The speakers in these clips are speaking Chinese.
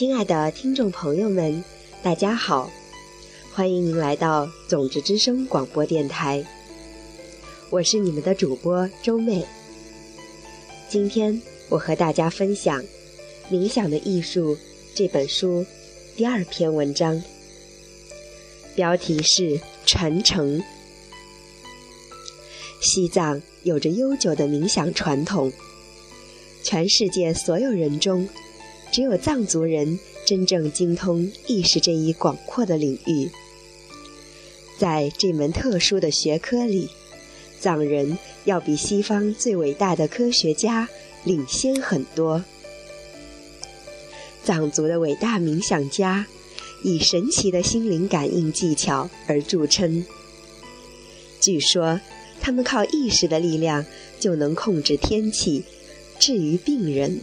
亲爱的听众朋友们，大家好，欢迎您来到种子之声广播电台，我是你们的主播周妹。今天我和大家分享《冥想的艺术》这本书第二篇文章，标题是“传承”。西藏有着悠久的冥想传统，全世界所有人中。只有藏族人真正精通意识这一广阔的领域，在这门特殊的学科里，藏人要比西方最伟大的科学家领先很多。藏族的伟大冥想家以神奇的心灵感应技巧而著称。据说，他们靠意识的力量就能控制天气，治愈病人。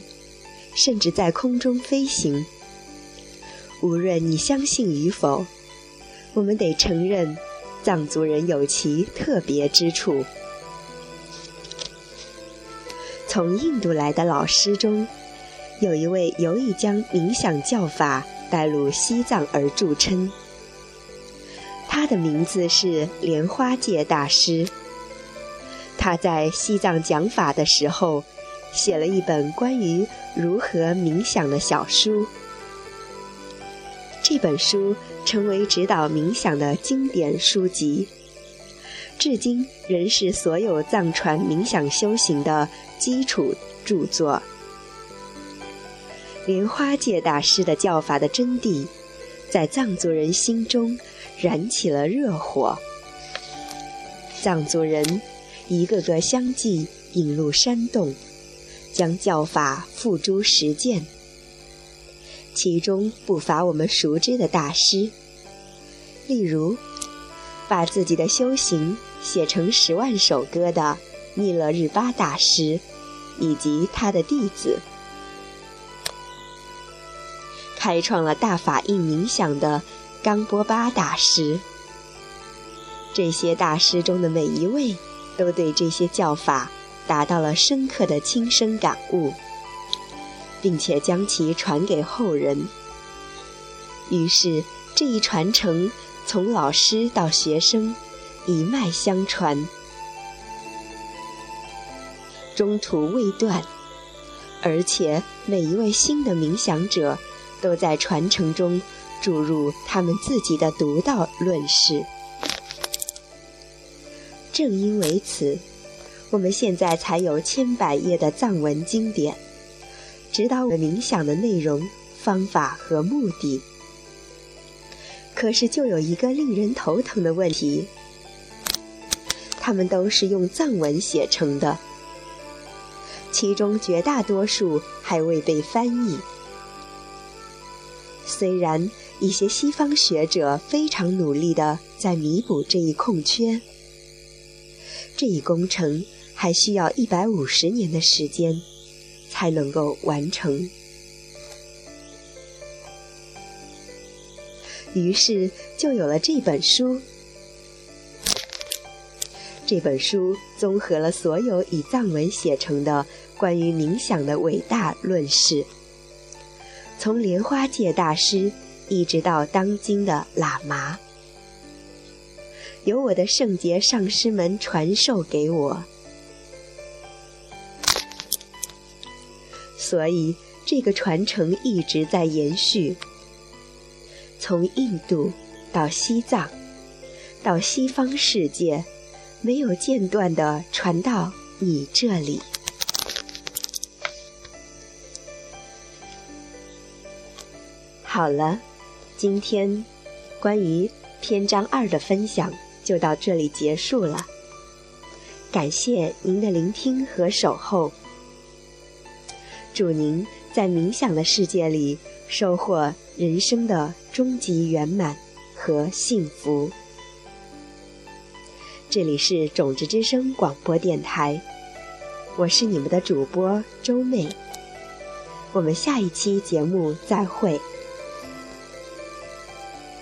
甚至在空中飞行。无论你相信与否，我们得承认，藏族人有其特别之处。从印度来的老师中，有一位有意将冥想教法带入西藏而著称。他的名字是莲花戒大师。他在西藏讲法的时候。写了一本关于如何冥想的小书。这本书成为指导冥想的经典书籍，至今仍是所有藏传冥想修行的基础著作。莲花戒大师的教法的真谛，在藏族人心中燃起了热火。藏族人一个个相继引入山洞。将教法付诸实践，其中不乏我们熟知的大师，例如把自己的修行写成十万首歌的密勒日巴大师，以及他的弟子，开创了大法印冥想的冈波巴大师。这些大师中的每一位，都对这些教法。达到了深刻的亲身感悟，并且将其传给后人。于是，这一传承从老师到学生一脉相传，中途未断，而且每一位新的冥想者都在传承中注入他们自己的独到论事。正因为此。我们现在才有千百页的藏文经典，指导我们冥想的内容、方法和目的。可是，就有一个令人头疼的问题：它们都是用藏文写成的，其中绝大多数还未被翻译。虽然一些西方学者非常努力地在弥补这一空缺，这一工程。还需要一百五十年的时间才能够完成。于是就有了这本书。这本书综合了所有以藏文写成的关于冥想的伟大论事，从莲花戒大师一直到当今的喇嘛，由我的圣洁上师们传授给我。所以，这个传承一直在延续，从印度到西藏，到西方世界，没有间断的传到你这里。好了，今天关于篇章二的分享就到这里结束了。感谢您的聆听和守候。祝您在冥想的世界里收获人生的终极圆满和幸福。这里是种子之声广播电台，我是你们的主播周妹。我们下一期节目再会。